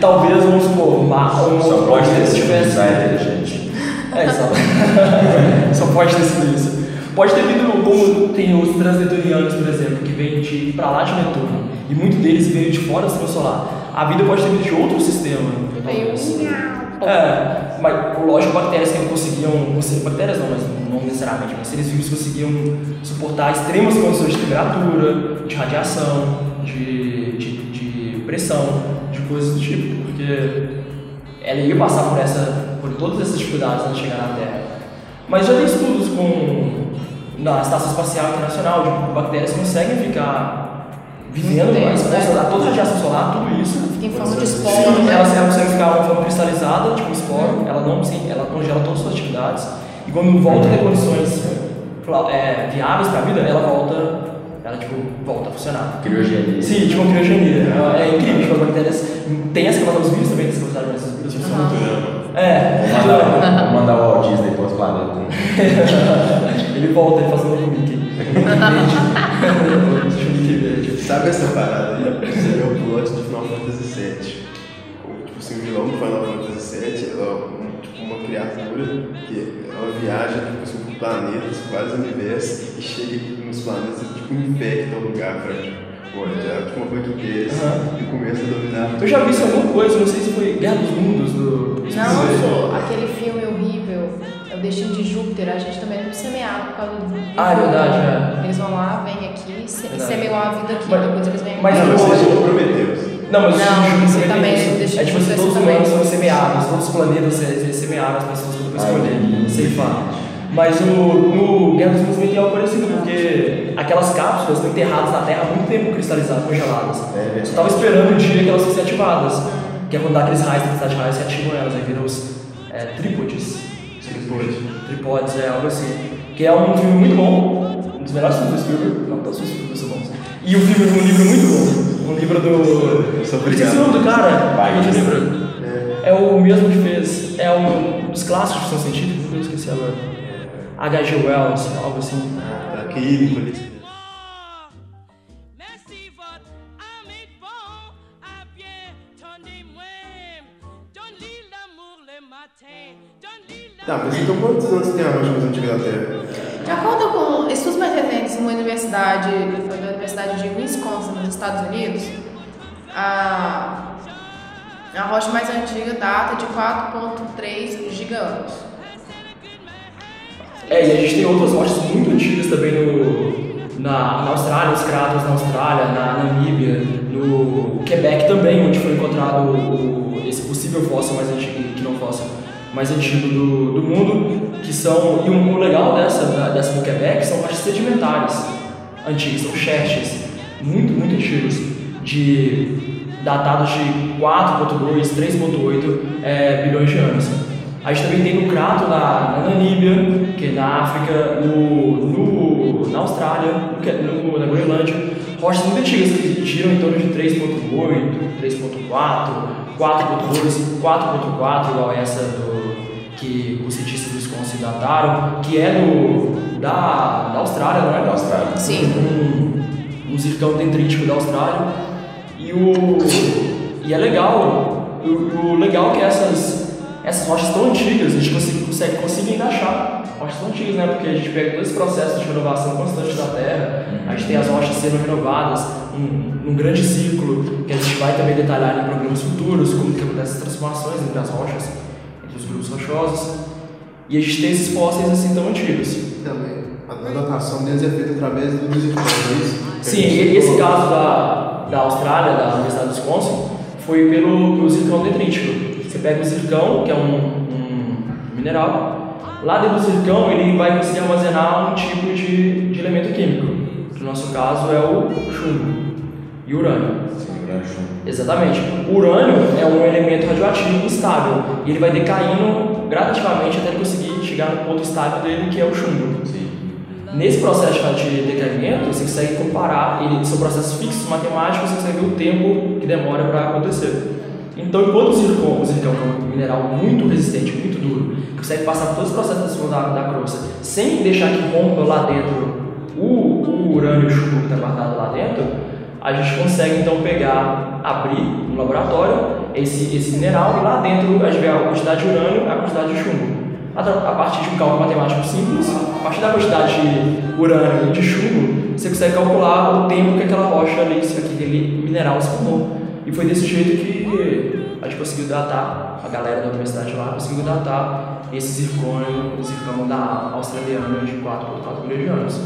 Talvez, vamos supor, Marte ou Só pode ter sido tivesse. design inteligente. É, só. só pode ter sido isso. Pode ter vindo, como tem os transnetorianos, por exemplo, que vêm de pra lá de Netuno, e muito deles veio de fora do sistema solar. A vida pode ter vindo de outro sistema. Veio É, mas lógico, bactérias que não conseguiam, conse- bactérias não, mas não necessariamente, mas seres vivos conseguiam suportar extremas condições de temperatura, de radiação, de, de, de pressão, de coisas do tipo, porque ela ia passar por, essa, por todas essas dificuldades antes de chegar na Terra. Mas já tem estudos com, na Estação Espacial Internacional de que bactérias conseguem ficar vivendo, expostas né? a toda a radiação solar, tudo isso. Fica em forma de Sim, esporo, né? ela, ela consegue ficar uma forma cristalizada, tipo um esporo, ela não sim, ela congela todas as suas atividades, e quando volta a ter condições é, viáveis para a vida, ela volta, ela tipo, volta a funcionar. Criogenia. Sim, tipo uma criogenia. É, é incrível, tipo, as bactérias têm essa capacidade, os vírus também têm essa capacidade, mas os vírus funcionam. É, Vamos mandar, vamos mandar o Walt Disney para outro planeta. ele volta, ele faz um Sabe essa parada aí? Você vê o plot de Final Fantasy VII. O, tipo assim, o vilão do Final Fantasy VII ela é tipo uma criatura que ela viaja tipo, assim, por planetas, por vários universos e chega nos planetas e tipo, infecta o lugar pra tipo, olha, é tipo uma bactéria Aham. e começa a dominar. Eu já vi isso alguma coisa, não sei se foi Guerra dos Mundos do. Não, sou aquele filme horrível, é o Destino de Júpiter, a gente também é semeado por causa do. Ah, é verdade, é. Eles vão lá, vêm aqui, se, a vida aqui, Mas- depois eles vêm mas não, Você já prometeu. Não, mas Não, isso também deixa É tipo eu assim, todos se os humanos são semeados, todos os planetas se- semearam as pessoas para depois escolher, que ceifar. Mas o, no Guerra dos Mundos tem algo parecido, porque aquelas cápsulas estão enterradas na Terra há muito tempo cristalizadas, congeladas. É. Você estava esperando o dia que elas fossem ativadas, que é quando dá aqueles raios, de raios que ativam elas, aí viram os é, trípodes. Tripode. Tripodes, é algo assim. Que é um filme muito bom, um dos melhores filmes do Spielberg. Não, todos os filmes são bons. E um filme, um livro muito bom. Um livro do. Sou Esqueci o nome do cara. Vai, isso. livro. É o mesmo que fez. É um dos clássicos de ficção científica, eu esqueci agora. H.G. Wells, algo assim. Tá aqui, Nicolas. Merci votre ami bon à bien tendez-moi. Donne-lui l'amour le matin. Donne-lui Tá, mas então quantos anos tem a rocha mais antiga da Terra? De acordo com estudos mais recentes numa universidade, foi da Universidade de Wisconsin, nos Estados Unidos, a, a rocha mais antiga data de 4,3 giganos. É, e a gente tem outras rochas muito antigas também no, na, na Austrália, os cráteres na Austrália, na Namíbia, no Quebec também, onde foi encontrado o, esse possível fóssil mais antigo, que não fóssil, mais antigo do, do mundo, que são, e o, o legal dessa, dessa do Quebec são rochas sedimentares antigas, são xerxes. muito, muito antigos, de datados de 4.2, 3.8 é, bilhões de anos. A gente também tem no Crato na, na Namíbia, que é na África, no, no, na Austrália, no, na Groenlândia, rochas muito antigas que giram em torno de 3.8, 3.4, 4.2, 4.4, igual essa do, que os cientistas do Wisconsin dataram, que é do, da, da Austrália, não é? Da Austrália. Sim. Um, um zircão dendrítico da Austrália. E, o, e é legal, o, o legal é que essas, essas rochas tão antigas, a gente consegue, consegue, consegue ainda achar rochas tão antigas, né? Porque a gente pega todo esse processo de renovação constante da Terra, a gente tem as rochas sendo renovadas um, num grande ciclo, que a gente vai também detalhar em programas futuros, como que acontecem as transformações entre as rochas, grupos rochosos. E a gente tem esses fósseis assim tão antigos. Também. A datação deles é feita através dos irmãos. Sim, e esse caso da, da Austrália, da Universidade do Wisconsin, foi pelo, pelo zircão detrítico. Você pega o zircão, que é um, um mineral, lá dentro do zircão ele vai conseguir armazenar um tipo de, de elemento químico, que no nosso caso é o chumbo e o urânio. Sim, chumbo. Exatamente. O urânio é um elemento radioativo instável e ele vai decaindo gradativamente até ele conseguir chegar no ponto estável dele, que é o chumbo. Nesse processo de decaimento, você consegue comparar, ele, são processos fixos matemáticos, você consegue ver o tempo que demora para acontecer. Então, enquanto o zircon, o zircão é um mineral muito resistente, muito duro, que consegue passar por todos os processos da, da crosta, sem deixar que rompa lá dentro o, o urânio e o chumbo que está guardado lá dentro, a gente consegue então pegar, abrir no laboratório esse, esse mineral e lá dentro a gente vê a quantidade de urânio e a quantidade de chumbo. A, partir de um cálculo matemático simples, a partir da quantidade de urânio e de chumbo, você consegue calcular o tempo que aquela rocha ali, aquele mineral se formou. E foi desse jeito que a gente conseguiu datar, a galera da universidade lá conseguiu datar esse zircônio, o zircão da australiana de 4,4 milhões de anos.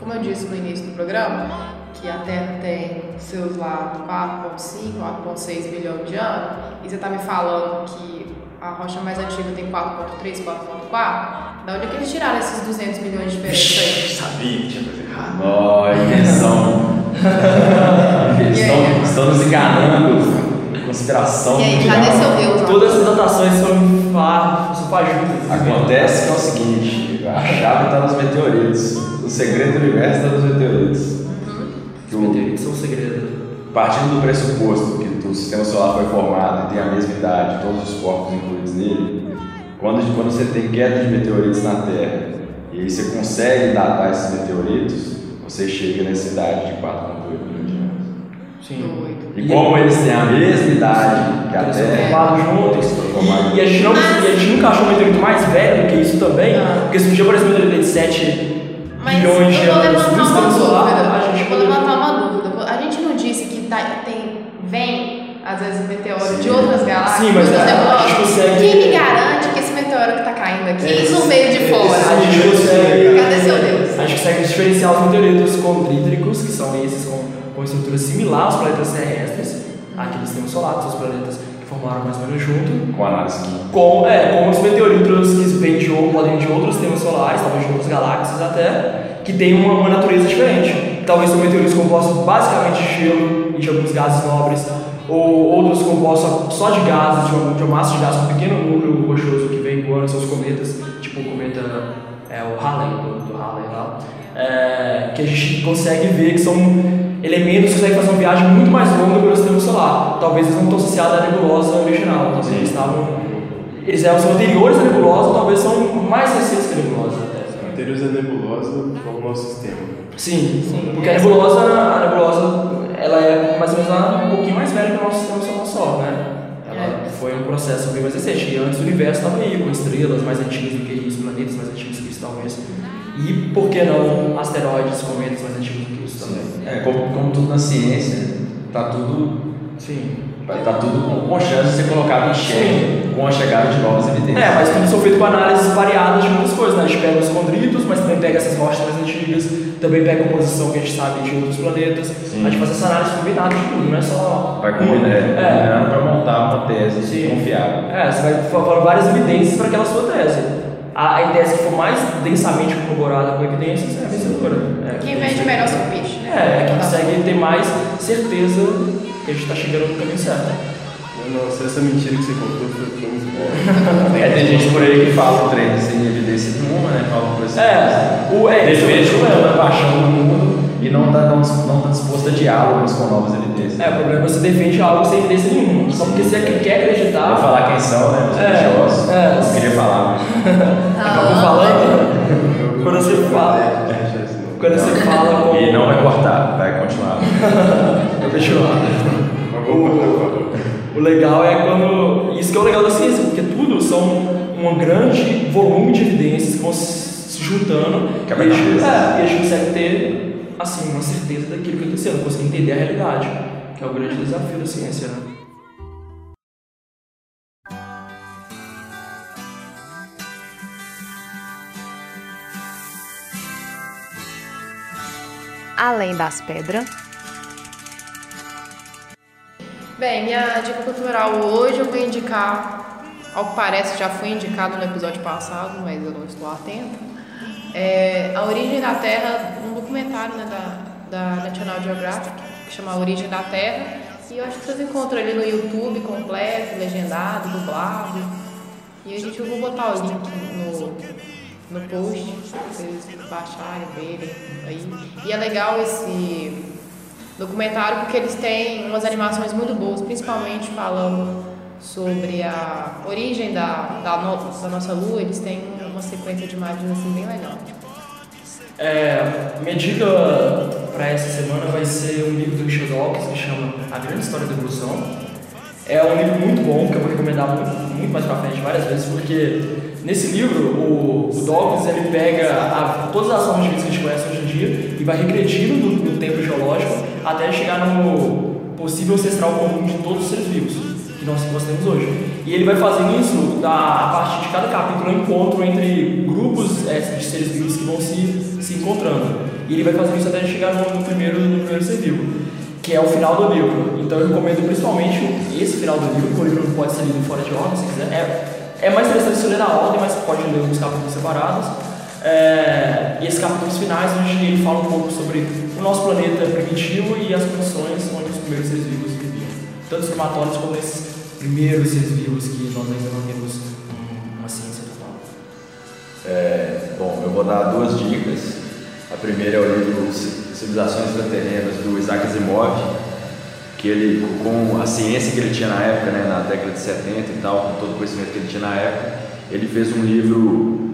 Como eu disse no início do programa, que a Terra tem seus lá 4,5, 4,6 bilhões de anos, e você está me falando que a rocha mais antiga tem 4,3, 4,4, da onde é que eles tiraram esses 200 milhões de diferença aí? Sabia que tinha coisa errada. Invenção. Eles E estão, estão nos enganando. Conspiração E aí, mundial. cadê seu Deus? lá? Todas essas datações são fa- são fajutas. Acontece que é o seguinte, a chave está nos meteoritos. O segredo do universo está nos meteoritos. Os o- meteoritos são um segredo. partindo do pressuposto que o sistema solar foi formado e tem a mesma idade, todos os corpos incluídos nele, quando, quando você tem queda de meteoritos na Terra e aí você consegue datar esses meteoritos, você chega nessa idade de 4,8 milhões de anos. Sim. Doido. E como eles têm a mesma idade que a Eles são Terra, formados juntos. E, e a gente não, e a gente nunca achou um meteorito mais velho do que isso também. Ah. Porque se um dia aparecer um meteorito de 7 Mas bilhões de anos solar, dúvida. a gente Eu vou levantar uma dúvida. A gente não disse que tá, tem, vem, às vezes, meteoro de Sim. outras galáxias, Sim, mas outras nebulosas. consegue- Quem me garante que esse meteoro que tá caindo aqui Esse- não veio de fora? A gente consegue. Cadê seu Deus? A gente consegue diferenciar os meteoritos condrítricos, que são esses com, com estrutura similar aos planetas terrestres, aqui do sistema solar, planetas que formaram mais ou menos junto, com análise com, é, com os meteoritos que vêm de, podem de outros sistemas solares, talvez de outras galáxias até, que têm uma, uma natureza diferente. Talvez são meteoritos compostos basicamente de gelo e de alguns gases nobres, ou outros compostos só de gases, de uma, de uma massa de com um pequeno núcleo rochoso que vem voando, são os cometas, tipo o cometa é, o Halley, do, do Halley lá, é, que a gente consegue ver que são elementos que conseguem fazer uma viagem muito mais longa pelo sistema solar. Talvez eles não estão associados à nebulosa original, talvez eles estavam. Eles eram são anteriores à nebulosa, talvez são mais recentes que a nebulosa até. Anteriores à nebulosa como o nosso sistema. Sim, porque a nebulosa, a nebulosa, ela é mais ou menos um pouquinho mais velha que o nosso sistema solar só, né? Ela foi um processo bem mais recente. E antes o universo estava aí, com estrelas mais antigas do que isso, planetas mais antigos que isso, talvez. E por que não asteroides, cometas mais antigos do que? É, como, como tudo na ciência, tá tudo Sim. Vai estar tudo com, com chance de ser colocado em xeque com a chegada de novas evidências. É, mas tudo são feitos com análises variadas de muitas coisas, né? A gente pega os condritos, mas também pega essas rochas mais antigas, também pega a composição que a gente sabe de outros planetas. A gente faz essa análise combinada de tudo, não é só. Vai combinar, É. combinando para montar uma tese confiável. É, você vai falar várias evidências para aquela sua tese. A, a tese que for mais densamente corroborada com evidências é a vencedora. É, Quem vende melhor seu. É, é quem consegue ter mais certeza que a gente está chegando no caminho certo. Nossa, essa mentira que você contou foi, foi muito boa. É, tem gente por aí que fala o treino sem evidência nenhuma, né? Fala coisa É, o é, Defende é o toda a problema. paixão do mundo e não está não, não tá disposto a diálogos com novas evidências. É, o problema é que você defende algo sem evidência nenhuma. Só porque você quer acreditar. Vou falar quem são, né? Os É, religiosos. é. Não queria falar, mas. Acabou falando. Quando você fala. Quando você fala. E não vai cortar, vai continuar. Vou continuar. O, o legal é quando. Isso que é o legal da ciência, porque tudo são um grande volume de evidências que vão se juntando. E a, gente, é, e a gente consegue ter assim, uma certeza daquilo que está acontecendo, conseguir entender a realidade, que é o grande desafio da ciência, né? Além das pedras. Bem, minha dica cultural hoje eu vou indicar, ao que parece já foi indicado no episódio passado, mas eu não estou atenta. É A Origem da Terra, um documentário né, da, da National Geographic, que chama A Origem da Terra. E eu acho que vocês encontram ali no YouTube completo, legendado, dublado. E a gente eu vou botar o link no, no post vocês baixarem, verem aí. E é legal esse documentário porque eles têm umas animações muito boas, principalmente falando sobre a origem da, da, no- da nossa lua. Eles têm uma sequência de imagens assim bem legal. É, minha dica para essa semana vai ser um livro do Richard Dawkins que chama A Grande História da Evolução. É um livro muito bom que eu vou recomendar muito, muito mais pra frente várias vezes, porque nesse livro o, o Dawkins ele pega a- todas as formas de vida que a gente conhece hoje em dia e vai regredindo no tempo geológico até chegar no possível ancestral comum de todos os seres vivos que nós, que nós temos hoje. E ele vai fazendo isso da, a partir de cada capítulo um encontro entre grupos é, de seres vivos que vão se, se encontrando. E ele vai fazendo isso até chegar no, no primeiro, no primeiro ser vivo, que é o final do livro. Então eu recomendo principalmente esse final do livro, porque o livro pode ser lido fora de ordem, se quiser. É, é mais interessante você ler na ordem, mas pode ler alguns capítulos separados. É, e esses capítulos finais, onde ele fala um pouco sobre o nosso planeta primitivo e as condições onde os primeiros seres vivos viviam. Tanto os primatórios como esses primeiros seres vivos que nós ainda não temos hum, uma ciência total. É, bom, eu vou dar duas dicas. A primeira é o livro Ci- Civilizações Extraterrenas do Isaac Asimov, que ele, com a ciência que ele tinha na época, né, na década de 70 e tal, com todo o conhecimento que ele tinha na época, ele fez um livro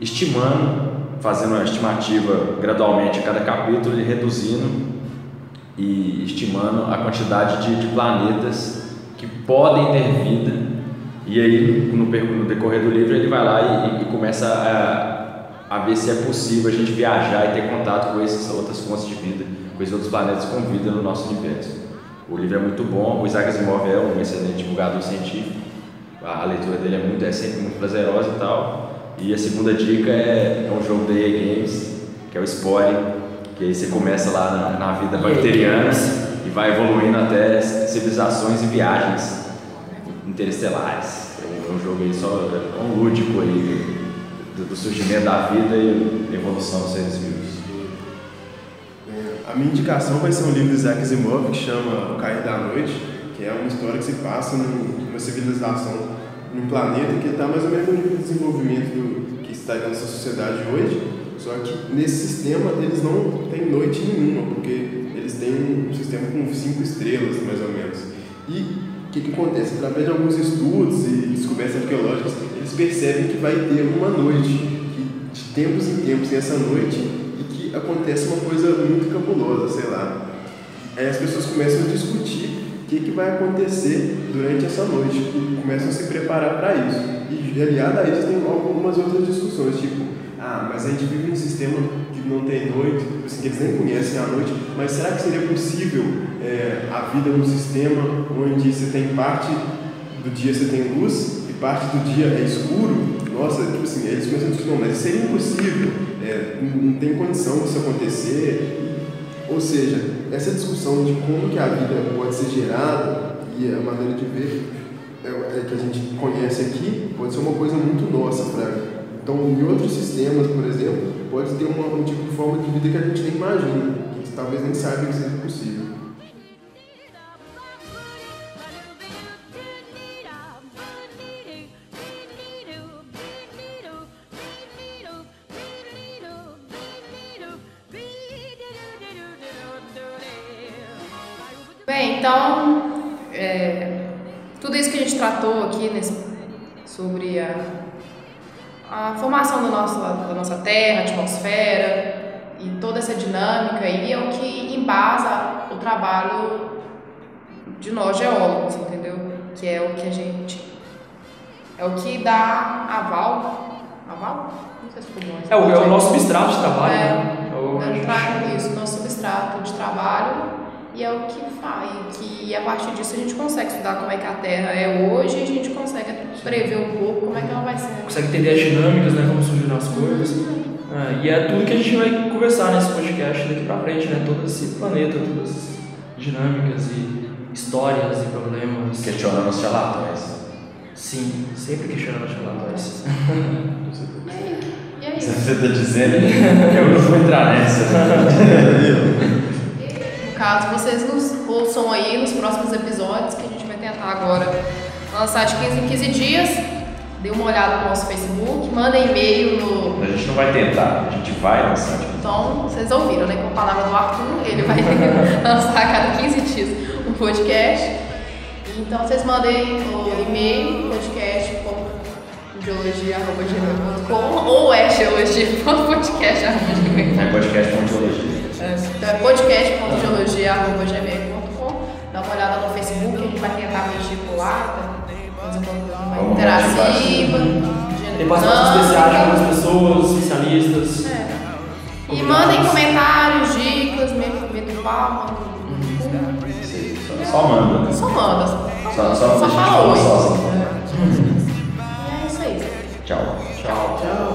estimando, fazendo uma estimativa gradualmente a cada capítulo, ele reduzindo e estimando a quantidade de, de planetas que podem ter vida. E aí, no, no decorrer do livro, ele vai lá e, e começa a, a ver se é possível a gente viajar e ter contato com essas outras fontes de vida, com esses outros planetas com vida no nosso universo. O livro é muito bom, o Isaac Asimov é um excelente divulgador científico, a, a leitura dele é, muito, é sempre muito prazerosa e tal. E a segunda dica é, é um jogo da EA Games, que é o Spore, que aí você começa lá na, na vida bacteriana e vai evoluindo até civilizações e viagens interestelares. É um jogo aí só é um lúdico aí do, do surgimento da vida e evolução dos seres vivos. A minha indicação vai ser um livro do Isaac Asimov que chama O Cair da Noite, que é uma história que se passa num- numa civilização, num planeta que está mais ou menos no de desenvolvimento do, que está na nossa sociedade hoje, só que nesse sistema eles não têm noite nenhuma, porque eles têm um sistema com cinco estrelas, mais ou menos. E o que, que acontece? Através de alguns estudos e descobertas arqueológicas, eles percebem que vai ter uma noite, que de tempos em tempos tem essa noite acontece uma coisa muito cabulosa, sei lá. Aí as pessoas começam a discutir o que, que vai acontecer durante essa noite e começam a se preparar para isso. E aliado a isso tem algumas outras discussões, tipo, ah, mas a gente vive num sistema que não tem noite, assim, que eles nem conhecem a noite, mas será que seria possível é, a vida num sistema onde você tem parte do dia você tem luz e parte do dia é escuro, nossa, tipo assim, eles começam a discutir, mas isso seria impossível, é, não tem condição disso acontecer. Ou seja, essa discussão de como que a vida pode ser gerada e a maneira de ver é, é que a gente conhece aqui pode ser uma coisa muito nossa, Fraga. Então, em outros sistemas, por exemplo, pode ter uma, um tipo de forma de vida que a gente nem imagina, que talvez nem saiba que seja possível. Tratou aqui nesse- sobre a, a formação do nosso, da nossa Terra, atmosfera e toda essa dinâmica aí é o que embasa o trabalho de nós geólogos, entendeu? Que é o que a gente. É o que dá aval. Aval? Não sei se ficou bom. É o, é o nosso substrato de trabalho, É, né? É o- é isso, nosso substrato de trabalho e é o que faz, que e a partir disso a gente consegue estudar como é que a Terra é hoje e a gente consegue prever um pouco como é que ela vai ser. consegue entender as dinâmicas, né, como surgiram as coisas. É, e é tudo que a gente vai conversar nesse podcast daqui pra frente, né? Todo esse planeta, todas as dinâmicas e histórias e problemas. Questionando os relatórios. Sim, sempre questionando os relatórios. E é Você isso. está dizendo? Eu não vou entrar nessa. Caso, vocês nos ouçam aí nos próximos episódios que a gente vai tentar agora lançar de 15 em 15 dias. Dê uma olhada no nosso Facebook, mandem e-mail no A gente não vai tentar, a gente vai lançar. Tipo, Então, vocês ouviram, né? Com a palavra do Arthur, ele vai lançar a cada 15 dias um podcast. Então, vocês mandem o e-mail, podcast.geologia.gmail.com ou é geologia.podcast.gmail.com é podcast com geologia. Então, é podcast.geologia.gmail.com Dá uma olhada no Facebook, a gente vai tentar mexer por lá, tá? fazer uma coisa interativa. Tem participações especiais de algumas pessoas, especialistas. É. E mandem comentários, dicas, medo palma. Só manda. né? Só manda. Só, só, Só deixa a gente fala falar oi. sozinho. É isso aí. Tchau. Tchau. Tchau.